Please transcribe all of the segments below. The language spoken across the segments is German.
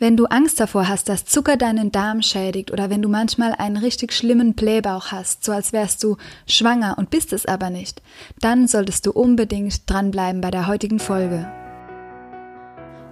Wenn du Angst davor hast, dass Zucker deinen Darm schädigt oder wenn du manchmal einen richtig schlimmen Blähbauch hast, so als wärst du schwanger und bist es aber nicht, dann solltest du unbedingt dranbleiben bei der heutigen Folge.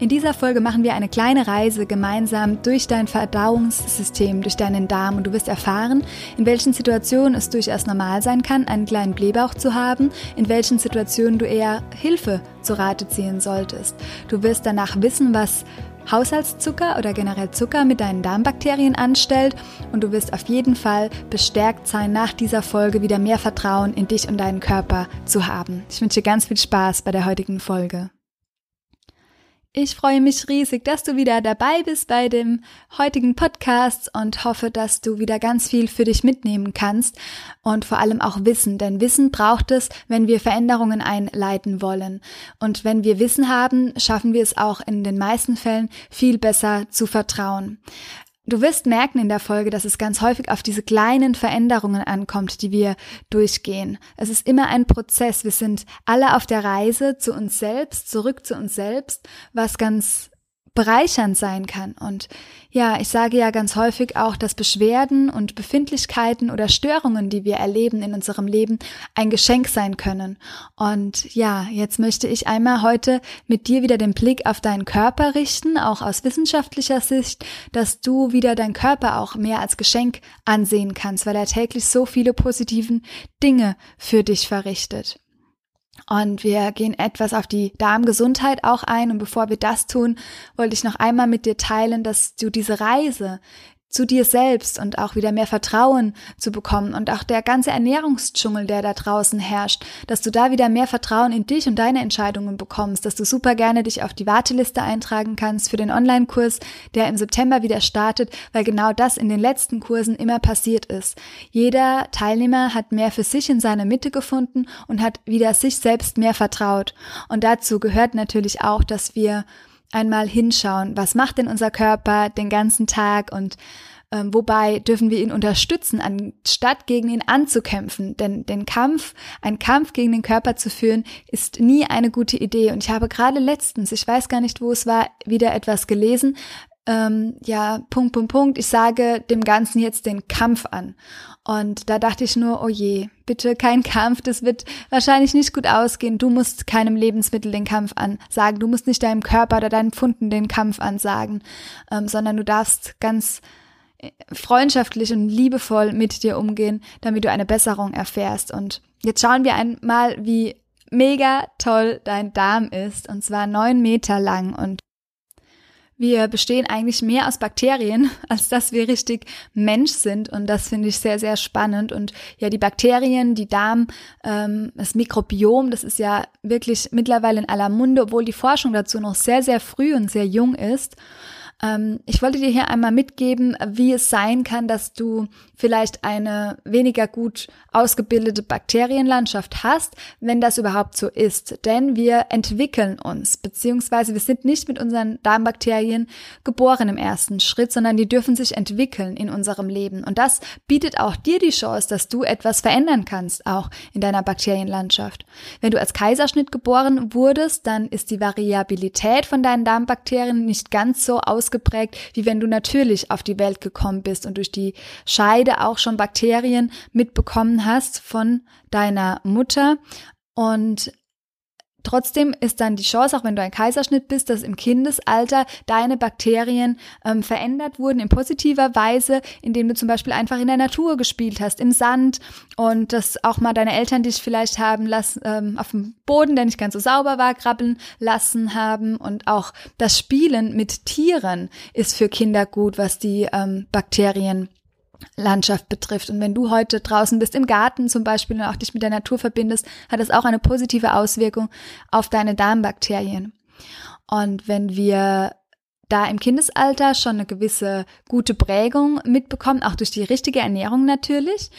In dieser Folge machen wir eine kleine Reise gemeinsam durch dein Verdauungssystem, durch deinen Darm und du wirst erfahren, in welchen Situationen es durchaus normal sein kann, einen kleinen Blähbauch zu haben, in welchen Situationen du eher Hilfe zu Rate ziehen solltest. Du wirst danach wissen, was Haushaltszucker oder generell Zucker mit deinen Darmbakterien anstellt und du wirst auf jeden Fall bestärkt sein, nach dieser Folge wieder mehr Vertrauen in dich und deinen Körper zu haben. Ich wünsche dir ganz viel Spaß bei der heutigen Folge. Ich freue mich riesig, dass du wieder dabei bist bei dem heutigen Podcast und hoffe, dass du wieder ganz viel für dich mitnehmen kannst und vor allem auch Wissen, denn Wissen braucht es, wenn wir Veränderungen einleiten wollen. Und wenn wir Wissen haben, schaffen wir es auch in den meisten Fällen viel besser zu vertrauen. Du wirst merken in der Folge, dass es ganz häufig auf diese kleinen Veränderungen ankommt, die wir durchgehen. Es ist immer ein Prozess. Wir sind alle auf der Reise zu uns selbst, zurück zu uns selbst, was ganz bereichernd sein kann. Und ja, ich sage ja ganz häufig auch, dass Beschwerden und Befindlichkeiten oder Störungen, die wir erleben in unserem Leben, ein Geschenk sein können. Und ja, jetzt möchte ich einmal heute mit dir wieder den Blick auf deinen Körper richten, auch aus wissenschaftlicher Sicht, dass du wieder deinen Körper auch mehr als Geschenk ansehen kannst, weil er täglich so viele positiven Dinge für dich verrichtet. Und wir gehen etwas auf die Darmgesundheit auch ein. Und bevor wir das tun, wollte ich noch einmal mit dir teilen, dass du diese Reise, zu dir selbst und auch wieder mehr Vertrauen zu bekommen und auch der ganze Ernährungsdschungel, der da draußen herrscht, dass du da wieder mehr Vertrauen in dich und deine Entscheidungen bekommst, dass du super gerne dich auf die Warteliste eintragen kannst für den Online-Kurs, der im September wieder startet, weil genau das in den letzten Kursen immer passiert ist. Jeder Teilnehmer hat mehr für sich in seiner Mitte gefunden und hat wieder sich selbst mehr vertraut. Und dazu gehört natürlich auch, dass wir einmal hinschauen, was macht denn unser Körper den ganzen Tag und ähm, wobei dürfen wir ihn unterstützen, anstatt gegen ihn anzukämpfen. Denn den Kampf, ein Kampf gegen den Körper zu führen, ist nie eine gute Idee. Und ich habe gerade letztens, ich weiß gar nicht, wo es war, wieder etwas gelesen, ähm, ja, Punkt, Punkt, Punkt, ich sage dem Ganzen jetzt den Kampf an. Und da dachte ich nur, oh je, bitte kein Kampf, das wird wahrscheinlich nicht gut ausgehen. Du musst keinem Lebensmittel den Kampf ansagen, du musst nicht deinem Körper oder deinen Pfunden den Kampf ansagen, ähm, sondern du darfst ganz äh, freundschaftlich und liebevoll mit dir umgehen, damit du eine Besserung erfährst. Und jetzt schauen wir einmal, wie mega toll dein Darm ist, und zwar neun Meter lang und wir bestehen eigentlich mehr aus Bakterien, als dass wir richtig Mensch sind. Und das finde ich sehr, sehr spannend. Und ja, die Bakterien, die Darm, ähm, das Mikrobiom, das ist ja wirklich mittlerweile in aller Munde, obwohl die Forschung dazu noch sehr, sehr früh und sehr jung ist. Ähm, ich wollte dir hier einmal mitgeben, wie es sein kann, dass du vielleicht eine weniger gut ausgebildete Bakterienlandschaft hast, wenn das überhaupt so ist. Denn wir entwickeln uns, beziehungsweise wir sind nicht mit unseren Darmbakterien geboren im ersten Schritt, sondern die dürfen sich entwickeln in unserem Leben. Und das bietet auch dir die Chance, dass du etwas verändern kannst, auch in deiner Bakterienlandschaft. Wenn du als Kaiserschnitt geboren wurdest, dann ist die Variabilität von deinen Darmbakterien nicht ganz so aus ausgeprägt, wie wenn du natürlich auf die Welt gekommen bist und durch die Scheide auch schon Bakterien mitbekommen hast von deiner Mutter. Und Trotzdem ist dann die Chance, auch wenn du ein Kaiserschnitt bist, dass im Kindesalter deine Bakterien ähm, verändert wurden in positiver Weise, indem du zum Beispiel einfach in der Natur gespielt hast, im Sand und dass auch mal deine Eltern dich vielleicht haben lassen, ähm, auf dem Boden, der nicht ganz so sauber war, krabbeln lassen haben. Und auch das Spielen mit Tieren ist für Kinder gut, was die ähm, Bakterien Landschaft betrifft. Und wenn du heute draußen bist im Garten zum Beispiel und auch dich mit der Natur verbindest, hat das auch eine positive Auswirkung auf deine Darmbakterien. Und wenn wir da im Kindesalter schon eine gewisse gute Prägung mitbekommen, auch durch die richtige Ernährung natürlich,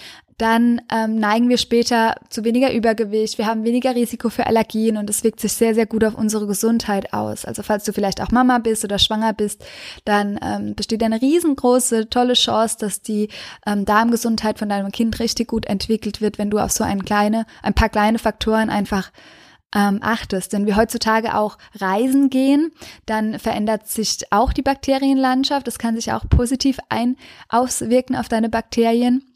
dann ähm, neigen wir später zu weniger Übergewicht, wir haben weniger Risiko für Allergien und es wirkt sich sehr, sehr gut auf unsere Gesundheit aus. Also falls du vielleicht auch Mama bist oder schwanger bist, dann ähm, besteht eine riesengroße, tolle Chance, dass die ähm, Darmgesundheit von deinem Kind richtig gut entwickelt wird, wenn du auf so ein kleine, ein paar kleine Faktoren einfach ähm, achtest. Wenn wir heutzutage auch reisen gehen, dann verändert sich auch die Bakterienlandschaft. Das kann sich auch positiv ein auswirken auf deine Bakterien.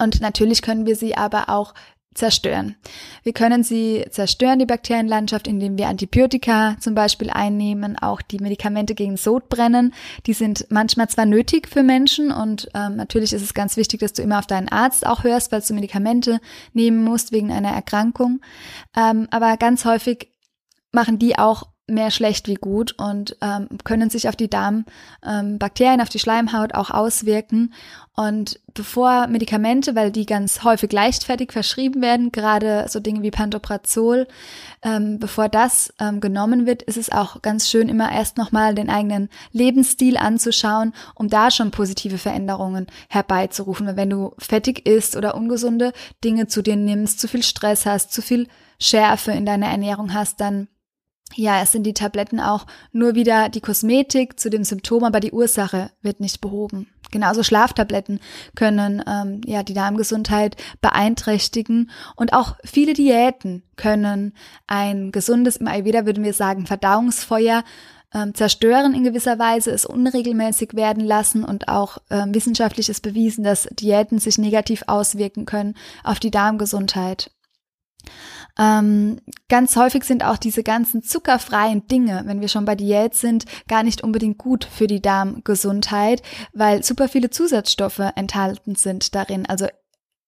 Und natürlich können wir sie aber auch zerstören. Wir können sie zerstören, die Bakterienlandschaft, indem wir Antibiotika zum Beispiel einnehmen, auch die Medikamente gegen Sodbrennen. Die sind manchmal zwar nötig für Menschen und ähm, natürlich ist es ganz wichtig, dass du immer auf deinen Arzt auch hörst, weil du Medikamente nehmen musst wegen einer Erkrankung. Ähm, aber ganz häufig machen die auch mehr schlecht wie gut und ähm, können sich auf die Darmbakterien, ähm, auf die Schleimhaut auch auswirken. Und bevor Medikamente, weil die ganz häufig leichtfertig verschrieben werden, gerade so Dinge wie Pantoprazol, ähm, bevor das ähm, genommen wird, ist es auch ganz schön, immer erst nochmal den eigenen Lebensstil anzuschauen, um da schon positive Veränderungen herbeizurufen. Weil wenn du fettig isst oder ungesunde Dinge zu dir nimmst, zu viel Stress hast, zu viel Schärfe in deiner Ernährung hast, dann ja, es sind die Tabletten auch nur wieder die Kosmetik zu dem Symptom, aber die Ursache wird nicht behoben. Genauso Schlaftabletten können ähm, ja die Darmgesundheit beeinträchtigen und auch viele Diäten können ein gesundes, im Ayurveda würden wir sagen, Verdauungsfeuer ähm, zerstören in gewisser Weise, es unregelmäßig werden lassen und auch ähm, wissenschaftlich ist bewiesen, dass Diäten sich negativ auswirken können auf die Darmgesundheit. Ähm, ganz häufig sind auch diese ganzen zuckerfreien Dinge, wenn wir schon bei Diät sind, gar nicht unbedingt gut für die Darmgesundheit, weil super viele Zusatzstoffe enthalten sind darin. Also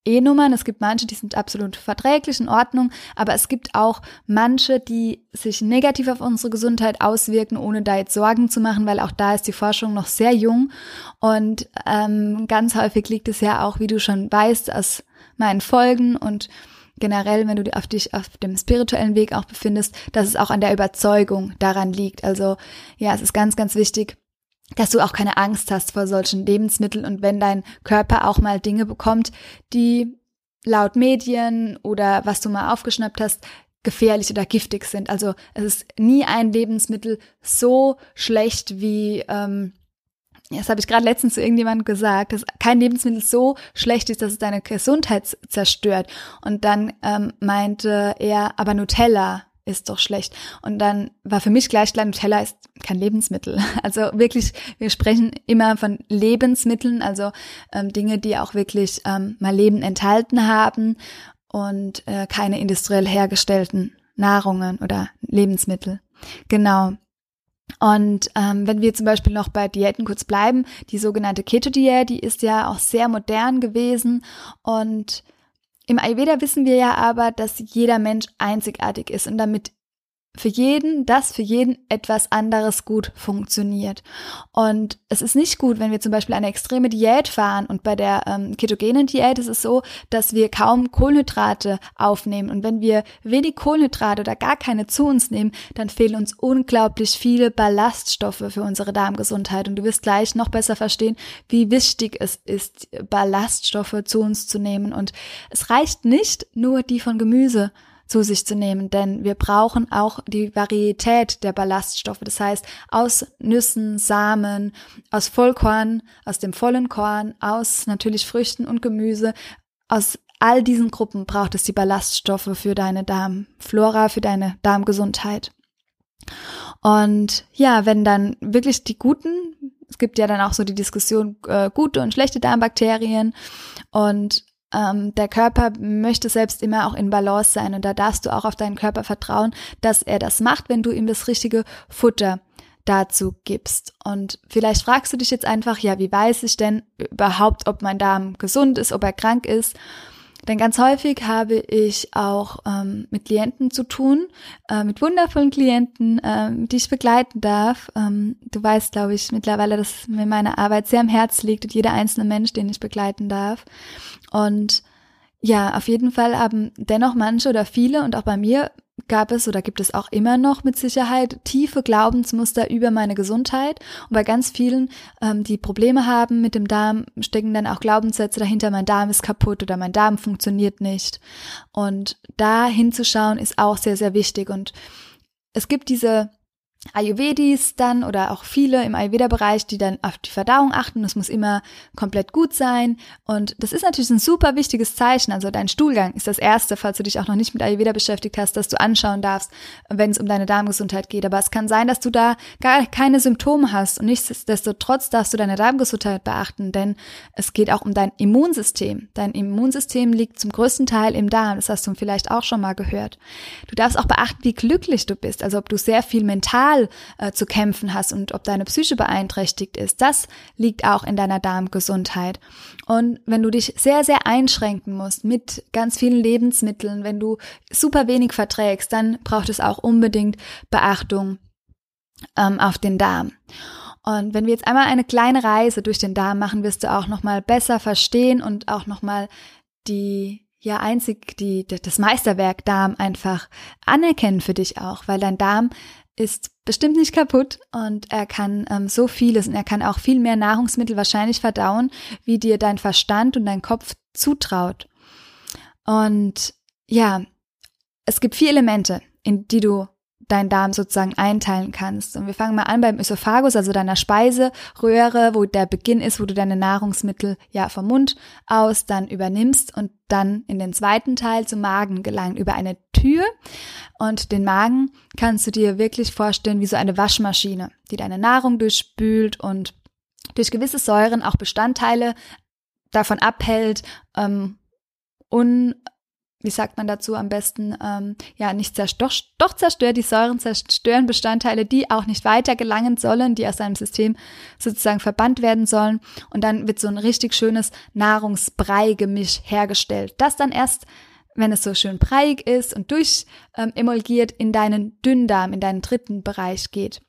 E-Nummern, es gibt manche, die sind absolut verträglich in Ordnung, aber es gibt auch manche, die sich negativ auf unsere Gesundheit auswirken, ohne da jetzt Sorgen zu machen, weil auch da ist die Forschung noch sehr jung und ähm, ganz häufig liegt es ja auch, wie du schon weißt, aus meinen Folgen und generell, wenn du auf dich auf dem spirituellen Weg auch befindest, dass es auch an der Überzeugung daran liegt. Also ja, es ist ganz, ganz wichtig, dass du auch keine Angst hast vor solchen Lebensmitteln und wenn dein Körper auch mal Dinge bekommt, die laut Medien oder was du mal aufgeschnappt hast, gefährlich oder giftig sind. Also es ist nie ein Lebensmittel so schlecht wie ähm, das habe ich gerade letztens zu irgendjemandem gesagt, dass kein Lebensmittel so schlecht ist, dass es deine Gesundheit zerstört. Und dann ähm, meinte er, aber Nutella ist doch schlecht. Und dann war für mich gleich klar, Nutella ist kein Lebensmittel. Also wirklich, wir sprechen immer von Lebensmitteln, also ähm, Dinge, die auch wirklich ähm, mal Leben enthalten haben und äh, keine industriell hergestellten Nahrungen oder Lebensmittel. Genau. Und ähm, wenn wir zum Beispiel noch bei Diäten kurz bleiben, die sogenannte Keto-Diät, die ist ja auch sehr modern gewesen. Und im Ayurveda wissen wir ja aber, dass jeder Mensch einzigartig ist. Und damit für jeden, das für jeden etwas anderes gut funktioniert. Und es ist nicht gut, wenn wir zum Beispiel eine extreme Diät fahren und bei der ähm, ketogenen Diät ist es so, dass wir kaum Kohlenhydrate aufnehmen. Und wenn wir wenig Kohlenhydrate oder gar keine zu uns nehmen, dann fehlen uns unglaublich viele Ballaststoffe für unsere Darmgesundheit. Und du wirst gleich noch besser verstehen, wie wichtig es ist, Ballaststoffe zu uns zu nehmen. Und es reicht nicht nur die von Gemüse zu sich zu nehmen, denn wir brauchen auch die Varietät der Ballaststoffe. Das heißt, aus Nüssen, Samen, aus Vollkorn, aus dem vollen Korn, aus natürlich Früchten und Gemüse, aus all diesen Gruppen braucht es die Ballaststoffe für deine Darmflora, für deine Darmgesundheit. Und ja, wenn dann wirklich die guten, es gibt ja dann auch so die Diskussion äh, gute und schlechte Darmbakterien und ähm, der Körper möchte selbst immer auch in Balance sein und da darfst du auch auf deinen Körper vertrauen, dass er das macht, wenn du ihm das richtige Futter dazu gibst. Und vielleicht fragst du dich jetzt einfach, ja, wie weiß ich denn überhaupt, ob mein Darm gesund ist, ob er krank ist? Denn ganz häufig habe ich auch ähm, mit Klienten zu tun, äh, mit wundervollen Klienten, ähm, die ich begleiten darf. Ähm, du weißt, glaube ich, mittlerweile, dass mir meine Arbeit sehr am Herz liegt und jeder einzelne Mensch, den ich begleiten darf. Und ja, auf jeden Fall haben dennoch manche oder viele und auch bei mir gab es oder gibt es auch immer noch mit Sicherheit tiefe Glaubensmuster über meine Gesundheit. Und bei ganz vielen, ähm, die Probleme haben mit dem Darm, stecken dann auch Glaubenssätze dahinter, mein Darm ist kaputt oder mein Darm funktioniert nicht. Und da hinzuschauen ist auch sehr, sehr wichtig. Und es gibt diese Ayurvedis dann oder auch viele im Ayurveda-Bereich, die dann auf die Verdauung achten. Das muss immer komplett gut sein. Und das ist natürlich ein super wichtiges Zeichen. Also dein Stuhlgang ist das erste, falls du dich auch noch nicht mit Ayurveda beschäftigt hast, dass du anschauen darfst, wenn es um deine Darmgesundheit geht. Aber es kann sein, dass du da gar keine Symptome hast. Und nichtsdestotrotz darfst du deine Darmgesundheit beachten, denn es geht auch um dein Immunsystem. Dein Immunsystem liegt zum größten Teil im Darm. Das hast du vielleicht auch schon mal gehört. Du darfst auch beachten, wie glücklich du bist. Also ob du sehr viel mental mental äh, zu kämpfen hast und ob deine Psyche beeinträchtigt ist, das liegt auch in deiner Darmgesundheit. Und wenn du dich sehr, sehr einschränken musst mit ganz vielen Lebensmitteln, wenn du super wenig verträgst, dann braucht es auch unbedingt Beachtung ähm, auf den Darm. Und wenn wir jetzt einmal eine kleine Reise durch den Darm machen, wirst du auch nochmal besser verstehen und auch nochmal die ja einzig die das Meisterwerk Darm einfach anerkennen für dich auch, weil dein Darm ist bestimmt nicht kaputt und er kann ähm, so vieles und er kann auch viel mehr Nahrungsmittel wahrscheinlich verdauen, wie dir dein Verstand und dein Kopf zutraut. Und ja, es gibt vier Elemente, in die du deinen Darm sozusagen einteilen kannst. Und wir fangen mal an beim Ösophagus, also deiner Speiseröhre, wo der Beginn ist, wo du deine Nahrungsmittel ja vom Mund aus dann übernimmst und dann in den zweiten Teil zum Magen gelangen über eine Tür. Und den Magen kannst du dir wirklich vorstellen wie so eine Waschmaschine, die deine Nahrung durchspült und durch gewisse Säuren auch Bestandteile davon abhält, ähm, un wie sagt man dazu am besten, ähm, ja, nicht zerstört, doch zerstört, die Säuren zerstören Bestandteile, die auch nicht weiter gelangen sollen, die aus deinem System sozusagen verbannt werden sollen. Und dann wird so ein richtig schönes Nahrungsbrei-Gemisch hergestellt, das dann erst wenn es so schön breiig ist und durchemulgiert ähm, in deinen Dünndarm, in deinen dritten Bereich geht.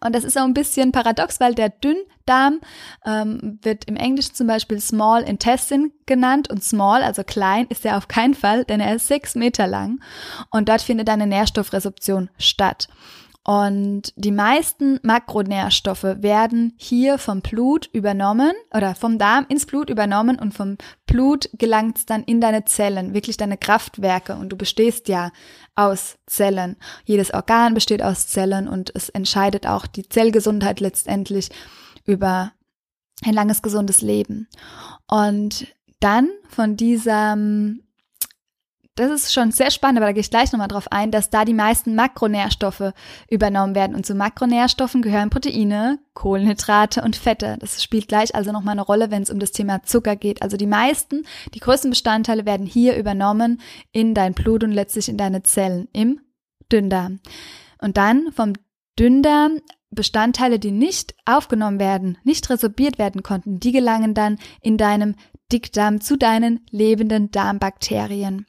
Und das ist auch ein bisschen paradox, weil der Dünndarm ähm, wird im Englischen zum Beispiel Small Intestine genannt und Small, also klein, ist er auf keinen Fall, denn er ist sechs Meter lang und dort findet eine Nährstoffresorption statt. Und die meisten Makronährstoffe werden hier vom Blut übernommen oder vom Darm ins Blut übernommen und vom Blut gelangt es dann in deine Zellen, wirklich deine Kraftwerke. Und du bestehst ja aus Zellen. Jedes Organ besteht aus Zellen und es entscheidet auch die Zellgesundheit letztendlich über ein langes, gesundes Leben. Und dann von diesem das ist schon sehr spannend, aber da gehe ich gleich nochmal drauf ein, dass da die meisten Makronährstoffe übernommen werden. Und zu Makronährstoffen gehören Proteine, Kohlenhydrate und Fette. Das spielt gleich also nochmal eine Rolle, wenn es um das Thema Zucker geht. Also die meisten, die größten Bestandteile werden hier übernommen in dein Blut und letztlich in deine Zellen im Dünndarm. Und dann vom Dünndarm Bestandteile, die nicht aufgenommen werden, nicht resorbiert werden konnten, die gelangen dann in deinem Dickdarm zu deinen lebenden Darmbakterien.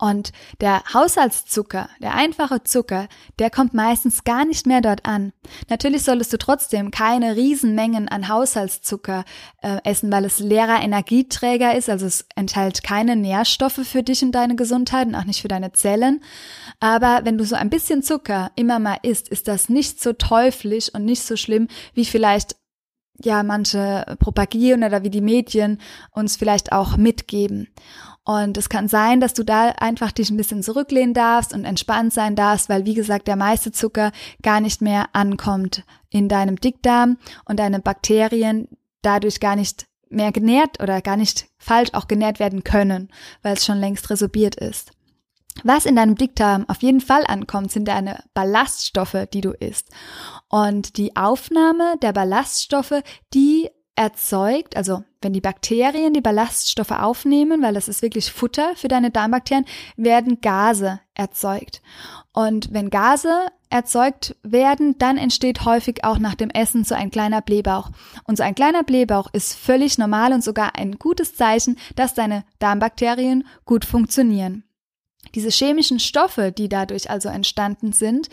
Und der Haushaltszucker, der einfache Zucker, der kommt meistens gar nicht mehr dort an. Natürlich solltest du trotzdem keine Riesenmengen an Haushaltszucker äh, essen, weil es leerer Energieträger ist, also es enthält keine Nährstoffe für dich und deine Gesundheit und auch nicht für deine Zellen. Aber wenn du so ein bisschen Zucker immer mal isst, ist das nicht so teuflisch und nicht so schlimm, wie vielleicht ja manche propagieren oder wie die Medien uns vielleicht auch mitgeben. Und es kann sein, dass du da einfach dich ein bisschen zurücklehnen darfst und entspannt sein darfst, weil wie gesagt, der meiste Zucker gar nicht mehr ankommt in deinem Dickdarm und deine Bakterien dadurch gar nicht mehr genährt oder gar nicht falsch auch genährt werden können, weil es schon längst resorbiert ist. Was in deinem Dickdarm auf jeden Fall ankommt, sind deine Ballaststoffe, die du isst. Und die Aufnahme der Ballaststoffe, die erzeugt, also wenn die Bakterien die Ballaststoffe aufnehmen, weil das ist wirklich Futter für deine Darmbakterien, werden Gase erzeugt. Und wenn Gase erzeugt werden, dann entsteht häufig auch nach dem Essen so ein kleiner Blähbauch. Und so ein kleiner Blähbauch ist völlig normal und sogar ein gutes Zeichen, dass deine Darmbakterien gut funktionieren. Diese chemischen Stoffe, die dadurch also entstanden sind,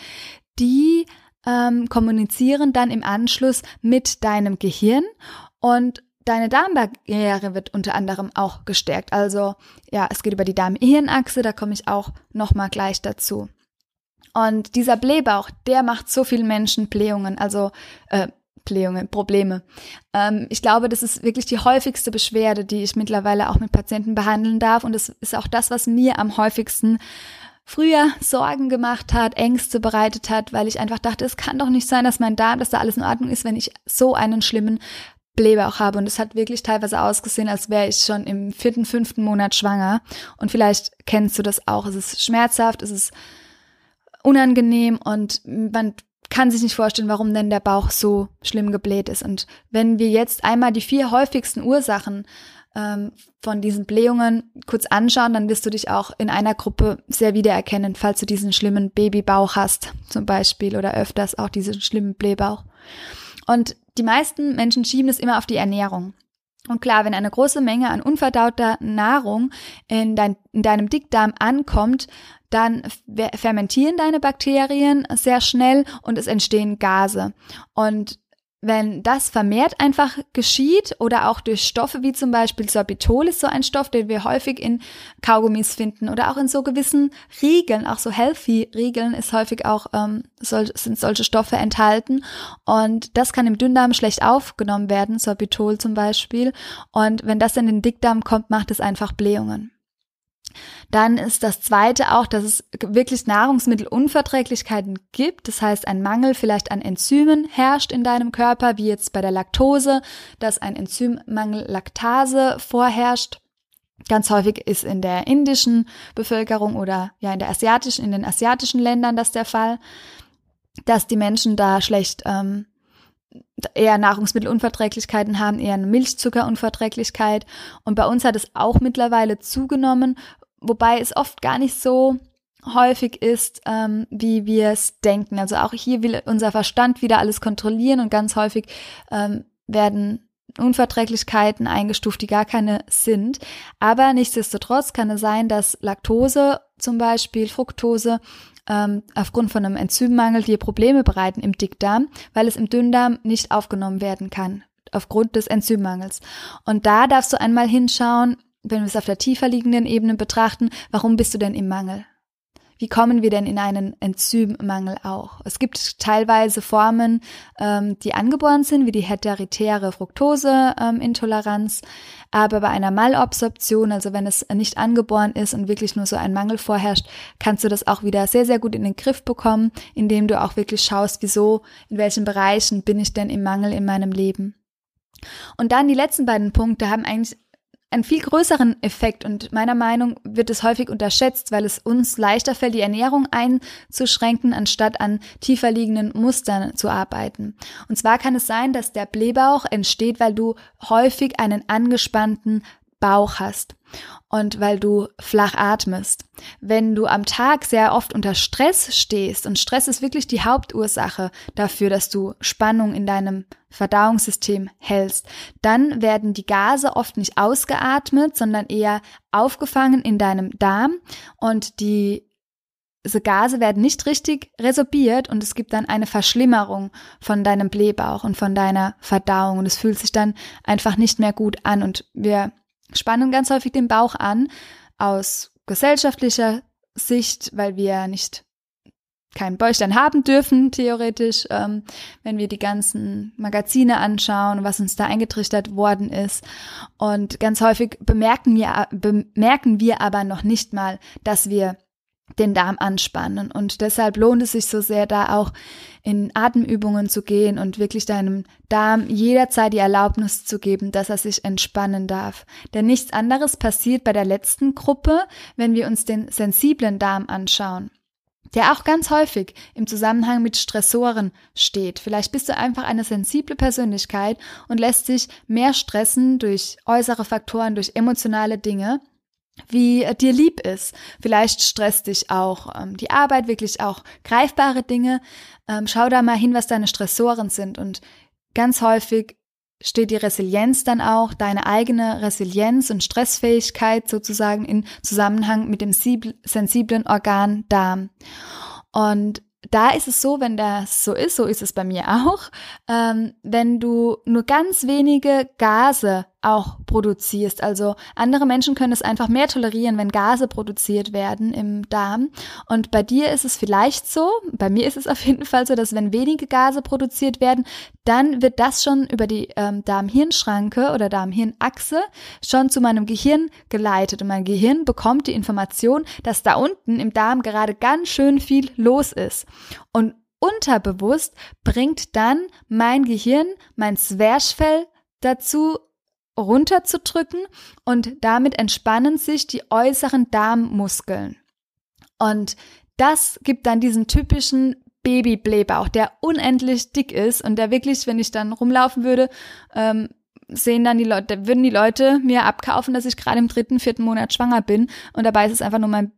die ähm, kommunizieren dann im Anschluss mit deinem Gehirn und deine Darmbarriere wird unter anderem auch gestärkt. Also ja, es geht über die Darm-Hirnachse, da komme ich auch nochmal gleich dazu. Und dieser Blähbauch, der macht so vielen Menschen Blähungen, also äh, Blähungen, Probleme. Ähm, ich glaube, das ist wirklich die häufigste Beschwerde, die ich mittlerweile auch mit Patienten behandeln darf. Und das ist auch das, was mir am häufigsten früher Sorgen gemacht hat, Ängste bereitet hat, weil ich einfach dachte, es kann doch nicht sein, dass mein Darm, dass da alles in Ordnung ist, wenn ich so einen schlimmen Blähbauch habe. Und es hat wirklich teilweise ausgesehen, als wäre ich schon im vierten, fünften Monat schwanger. Und vielleicht kennst du das auch. Es ist schmerzhaft, es ist unangenehm und man kann sich nicht vorstellen, warum denn der Bauch so schlimm gebläht ist. Und wenn wir jetzt einmal die vier häufigsten Ursachen ähm, von diesen Blähungen kurz anschauen, dann wirst du dich auch in einer Gruppe sehr wiedererkennen, falls du diesen schlimmen Babybauch hast, zum Beispiel, oder öfters auch diesen schlimmen Blähbauch. Und die meisten Menschen schieben es immer auf die Ernährung. Und klar, wenn eine große Menge an unverdauter Nahrung in, dein, in deinem Dickdarm ankommt, dann fermentieren deine Bakterien sehr schnell und es entstehen Gase. Und wenn das vermehrt einfach geschieht oder auch durch Stoffe wie zum Beispiel Sorbitol ist so ein Stoff, den wir häufig in Kaugummis finden oder auch in so gewissen Riegeln, auch so healthy Riegeln ist häufig auch ähm, soll, sind solche Stoffe enthalten und das kann im Dünndarm schlecht aufgenommen werden, Sorbitol zum Beispiel und wenn das in den Dickdarm kommt, macht es einfach Blähungen. Dann ist das zweite auch, dass es wirklich Nahrungsmittelunverträglichkeiten gibt. Das heißt, ein Mangel vielleicht an Enzymen herrscht in deinem Körper, wie jetzt bei der Laktose, dass ein Enzymmangel Laktase vorherrscht. Ganz häufig ist in der indischen Bevölkerung oder ja in der asiatischen, in den asiatischen Ländern das der Fall, dass die Menschen da schlecht ähm, eher Nahrungsmittelunverträglichkeiten haben, eher eine Milchzuckerunverträglichkeit. Und bei uns hat es auch mittlerweile zugenommen, wobei es oft gar nicht so häufig ist, ähm, wie wir es denken. Also auch hier will unser Verstand wieder alles kontrollieren und ganz häufig ähm, werden Unverträglichkeiten eingestuft, die gar keine sind. Aber nichtsdestotrotz kann es sein, dass Laktose zum Beispiel, Fructose, ähm, aufgrund von einem Enzymmangel dir Probleme bereiten im Dickdarm, weil es im Dünndarm nicht aufgenommen werden kann, aufgrund des Enzymmangels. Und da darfst du einmal hinschauen, wenn wir es auf der tiefer liegenden Ebene betrachten, warum bist du denn im Mangel? Wie kommen wir denn in einen Enzymmangel auch? Es gibt teilweise Formen, ähm, die angeboren sind, wie die heteritäre Fructoseintoleranz. Ähm, aber bei einer Malabsorption, also wenn es nicht angeboren ist und wirklich nur so ein Mangel vorherrscht, kannst du das auch wieder sehr, sehr gut in den Griff bekommen, indem du auch wirklich schaust, wieso, in welchen Bereichen bin ich denn im Mangel in meinem Leben. Und dann die letzten beiden Punkte haben eigentlich einen viel größeren Effekt und meiner Meinung wird es häufig unterschätzt, weil es uns leichter fällt, die Ernährung einzuschränken, anstatt an tiefer liegenden Mustern zu arbeiten. Und zwar kann es sein, dass der Blähbauch entsteht, weil du häufig einen angespannten Bauch hast und weil du flach atmest. Wenn du am Tag sehr oft unter Stress stehst und Stress ist wirklich die Hauptursache dafür, dass du Spannung in deinem Verdauungssystem hältst, dann werden die Gase oft nicht ausgeatmet, sondern eher aufgefangen in deinem Darm und die diese Gase werden nicht richtig resorbiert und es gibt dann eine Verschlimmerung von deinem Blähbauch und von deiner Verdauung und es fühlt sich dann einfach nicht mehr gut an und wir spannen ganz häufig den Bauch an aus gesellschaftlicher Sicht, weil wir nicht kein Bäuchlein haben dürfen, theoretisch, ähm, wenn wir die ganzen Magazine anschauen, was uns da eingetrichtert worden ist. Und ganz häufig bemerken wir, bemerken wir aber noch nicht mal, dass wir den Darm anspannen. Und deshalb lohnt es sich so sehr, da auch in Atemübungen zu gehen und wirklich deinem Darm jederzeit die Erlaubnis zu geben, dass er sich entspannen darf. Denn nichts anderes passiert bei der letzten Gruppe, wenn wir uns den sensiblen Darm anschauen der auch ganz häufig im Zusammenhang mit Stressoren steht. Vielleicht bist du einfach eine sensible Persönlichkeit und lässt dich mehr stressen durch äußere Faktoren, durch emotionale Dinge wie dir lieb ist. Vielleicht stresst dich auch ähm, die Arbeit, wirklich auch greifbare Dinge. Ähm, schau da mal hin, was deine Stressoren sind. Und ganz häufig steht die Resilienz dann auch, deine eigene Resilienz und Stressfähigkeit sozusagen in Zusammenhang mit dem sensiblen Organ Darm. Und da ist es so, wenn das so ist, so ist es bei mir auch, ähm, wenn du nur ganz wenige Gase auch produzierst. Also andere Menschen können es einfach mehr tolerieren, wenn Gase produziert werden im Darm. Und bei dir ist es vielleicht so, bei mir ist es auf jeden Fall so, dass wenn wenige Gase produziert werden, dann wird das schon über die ähm, Darm-Hirn-Schranke oder Darm-Hirn-Achse schon zu meinem Gehirn geleitet. Und mein Gehirn bekommt die Information, dass da unten im Darm gerade ganz schön viel los ist. Und unterbewusst bringt dann mein Gehirn, mein Zwerchfell dazu, runterzudrücken und damit entspannen sich die äußeren Darmmuskeln. Und das gibt dann diesen typischen Babyblähbauch, der unendlich dick ist und der wirklich, wenn ich dann rumlaufen würde, ähm, sehen dann die Leute, würden die Leute mir abkaufen, dass ich gerade im dritten, vierten Monat schwanger bin und dabei ist es einfach nur mein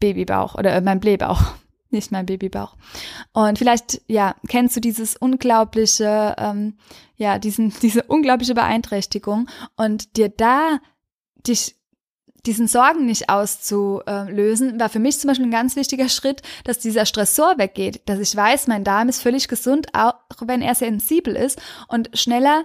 Babybauch oder äh, mein Blähbauch nicht mein Babybauch. Und vielleicht, ja, kennst du dieses unglaubliche, ähm, ja, diesen, diese unglaubliche Beeinträchtigung und dir da dich diesen Sorgen nicht auszulösen, war für mich zum Beispiel ein ganz wichtiger Schritt, dass dieser Stressor weggeht, dass ich weiß, mein Darm ist völlig gesund, auch wenn er sensibel ist und schneller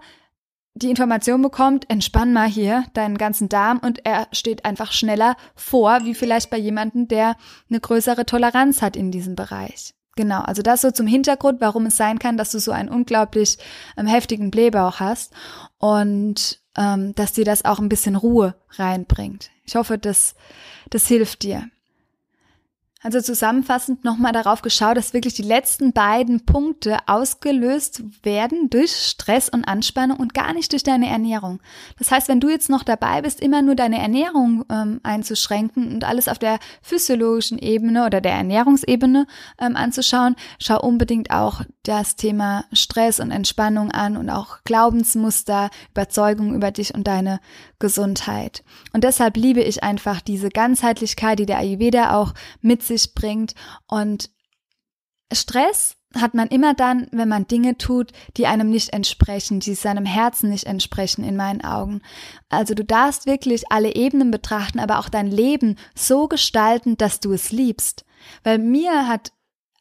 die Information bekommt, entspann mal hier deinen ganzen Darm und er steht einfach schneller vor, wie vielleicht bei jemandem, der eine größere Toleranz hat in diesem Bereich. Genau, also das so zum Hintergrund, warum es sein kann, dass du so einen unglaublich ähm, heftigen Blähbauch hast und ähm, dass dir das auch ein bisschen Ruhe reinbringt. Ich hoffe, dass das hilft dir. Also zusammenfassend nochmal darauf geschaut, dass wirklich die letzten beiden Punkte ausgelöst werden durch Stress und Anspannung und gar nicht durch deine Ernährung. Das heißt, wenn du jetzt noch dabei bist, immer nur deine Ernährung ähm, einzuschränken und alles auf der physiologischen Ebene oder der Ernährungsebene ähm, anzuschauen, schau unbedingt auch das Thema Stress und Entspannung an und auch Glaubensmuster, Überzeugungen über dich und deine Gesundheit. Und deshalb liebe ich einfach diese Ganzheitlichkeit, die der Ayurveda auch mit sich bringt. Und Stress hat man immer dann, wenn man Dinge tut, die einem nicht entsprechen, die seinem Herzen nicht entsprechen, in meinen Augen. Also du darfst wirklich alle Ebenen betrachten, aber auch dein Leben so gestalten, dass du es liebst. Weil mir hat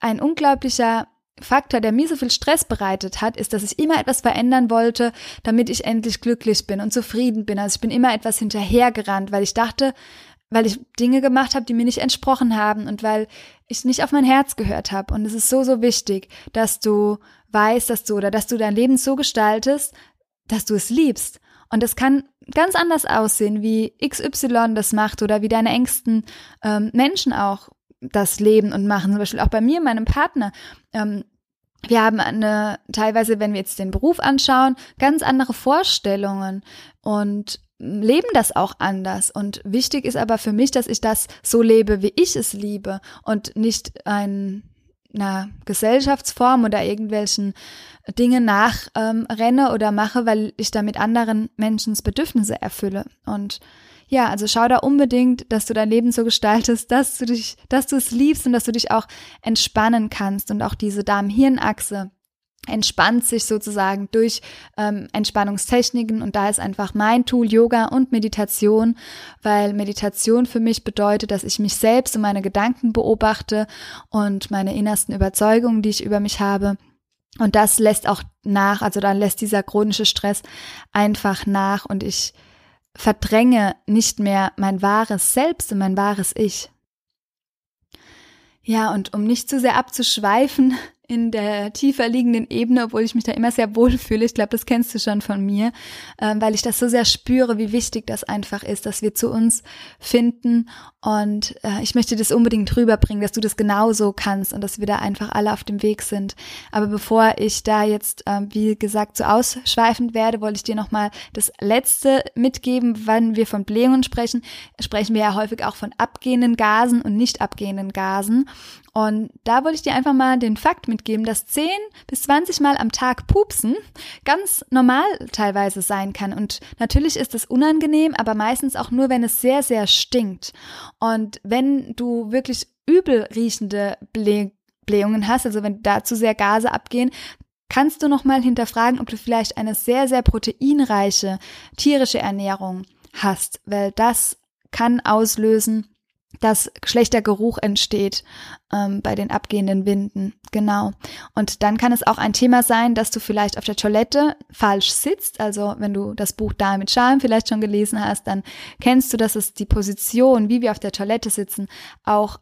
ein unglaublicher Faktor, der mir so viel Stress bereitet hat, ist, dass ich immer etwas verändern wollte, damit ich endlich glücklich bin und zufrieden bin. Also ich bin immer etwas hinterhergerannt, weil ich dachte, weil ich Dinge gemacht habe, die mir nicht entsprochen haben und weil ich nicht auf mein Herz gehört habe. Und es ist so, so wichtig, dass du weißt, dass du oder dass du dein Leben so gestaltest, dass du es liebst. Und das kann ganz anders aussehen, wie XY das macht oder wie deine engsten ähm, Menschen auch das leben und machen. Zum Beispiel auch bei mir, meinem Partner. Ähm, wir haben eine, teilweise, wenn wir jetzt den Beruf anschauen, ganz andere Vorstellungen und leben das auch anders. Und wichtig ist aber für mich, dass ich das so lebe, wie ich es liebe und nicht ein, einer Gesellschaftsform oder irgendwelchen Dinge nachrenne ähm, oder mache, weil ich damit anderen Menschens Bedürfnisse erfülle. Und ja, also schau da unbedingt, dass du dein Leben so gestaltest, dass du dich, dass du es liebst und dass du dich auch entspannen kannst. Und auch diese Darm-Hirn-Achse entspannt sich sozusagen durch ähm, Entspannungstechniken. Und da ist einfach mein Tool Yoga und Meditation, weil Meditation für mich bedeutet, dass ich mich selbst und meine Gedanken beobachte und meine innersten Überzeugungen, die ich über mich habe. Und das lässt auch nach, also dann lässt dieser chronische Stress einfach nach. Und ich verdränge nicht mehr mein wahres Selbst und mein wahres Ich. Ja, und um nicht zu sehr abzuschweifen, in der tiefer liegenden Ebene, obwohl ich mich da immer sehr wohl fühle. Ich glaube, das kennst du schon von mir, ähm, weil ich das so sehr spüre, wie wichtig das einfach ist, dass wir zu uns finden. Und äh, ich möchte das unbedingt rüberbringen, dass du das genauso kannst und dass wir da einfach alle auf dem Weg sind. Aber bevor ich da jetzt, äh, wie gesagt, so ausschweifend werde, wollte ich dir nochmal das Letzte mitgeben, wann wir von Blähungen sprechen. Sprechen wir ja häufig auch von abgehenden Gasen und nicht abgehenden Gasen. Und da wollte ich dir einfach mal den Fakt mit mitgeben, dass 10 bis 20 Mal am Tag pupsen ganz normal teilweise sein kann. Und natürlich ist es unangenehm, aber meistens auch nur, wenn es sehr, sehr stinkt. Und wenn du wirklich übel riechende Blähungen hast, also wenn da zu sehr Gase abgehen, kannst du nochmal hinterfragen, ob du vielleicht eine sehr, sehr proteinreiche tierische Ernährung hast, weil das kann auslösen, dass schlechter Geruch entsteht ähm, bei den abgehenden Winden. Genau. Und dann kann es auch ein Thema sein, dass du vielleicht auf der Toilette falsch sitzt. Also wenn du das Buch Da mit Charme vielleicht schon gelesen hast, dann kennst du, dass es die Position, wie wir auf der Toilette sitzen, auch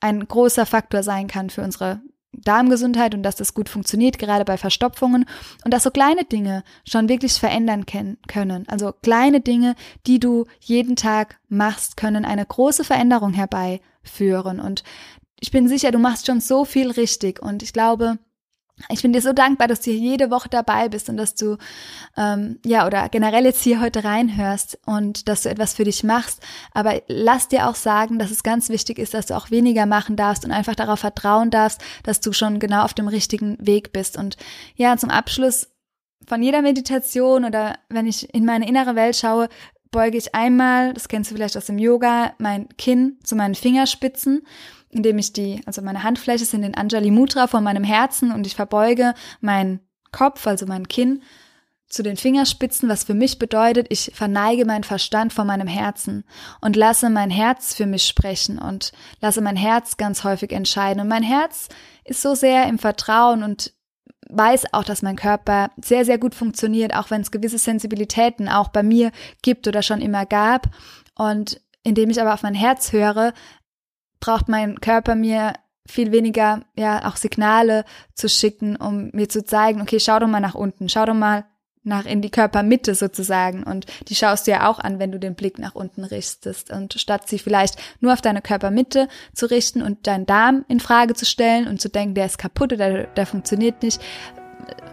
ein großer Faktor sein kann für unsere Darmgesundheit und dass das gut funktioniert, gerade bei Verstopfungen und dass so kleine Dinge schon wirklich verändern können. Also kleine Dinge, die du jeden Tag machst, können eine große Veränderung herbeiführen. Und ich bin sicher, du machst schon so viel richtig und ich glaube, ich bin dir so dankbar, dass du hier jede Woche dabei bist und dass du, ähm, ja, oder generell jetzt hier heute reinhörst und dass du etwas für dich machst. Aber lass dir auch sagen, dass es ganz wichtig ist, dass du auch weniger machen darfst und einfach darauf vertrauen darfst, dass du schon genau auf dem richtigen Weg bist. Und ja, zum Abschluss von jeder Meditation oder wenn ich in meine innere Welt schaue, beuge ich einmal, das kennst du vielleicht aus dem Yoga, mein Kinn zu meinen Fingerspitzen indem ich die, also meine Handfläche sind in Anjali Mudra vor meinem Herzen und ich verbeuge meinen Kopf, also mein Kinn, zu den Fingerspitzen, was für mich bedeutet, ich verneige meinen Verstand vor meinem Herzen und lasse mein Herz für mich sprechen und lasse mein Herz ganz häufig entscheiden. Und mein Herz ist so sehr im Vertrauen und weiß auch, dass mein Körper sehr, sehr gut funktioniert, auch wenn es gewisse Sensibilitäten auch bei mir gibt oder schon immer gab. Und indem ich aber auf mein Herz höre, braucht mein Körper mir viel weniger, ja, auch Signale zu schicken, um mir zu zeigen, okay, schau doch mal nach unten, schau doch mal nach in die Körpermitte sozusagen. Und die schaust du ja auch an, wenn du den Blick nach unten richtest. Und statt sie vielleicht nur auf deine Körpermitte zu richten und deinen Darm in Frage zu stellen und zu denken, der ist kaputt oder der funktioniert nicht,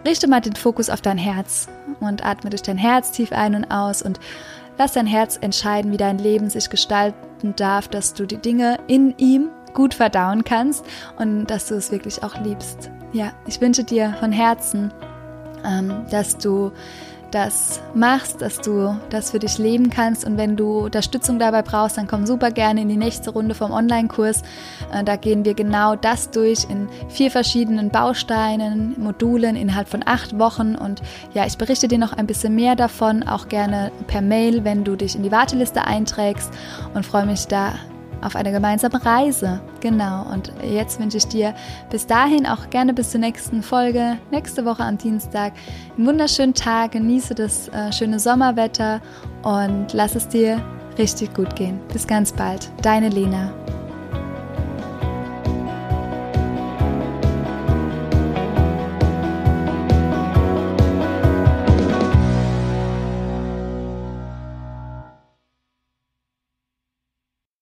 richte mal den Fokus auf dein Herz und atme durch dein Herz tief ein und aus und lass dein Herz entscheiden, wie dein Leben sich gestalten darf, dass du die Dinge in ihm gut verdauen kannst und dass du es wirklich auch liebst. Ja, ich wünsche dir von Herzen, ähm, dass du das machst, dass du das für dich leben kannst. Und wenn du Unterstützung dabei brauchst, dann komm super gerne in die nächste Runde vom Online-Kurs. Äh, da gehen wir genau das durch in vier verschiedenen Bausteinen, Modulen innerhalb von acht Wochen. Und ja, ich berichte dir noch ein bisschen mehr davon, auch gerne per Mail, wenn du dich in die Warteliste einträgst und freue mich da auf eine gemeinsame Reise. Genau. Und jetzt wünsche ich dir bis dahin auch gerne bis zur nächsten Folge, nächste Woche am Dienstag, einen wunderschönen Tag, genieße das äh, schöne Sommerwetter und lass es dir richtig gut gehen. Bis ganz bald. Deine Lena.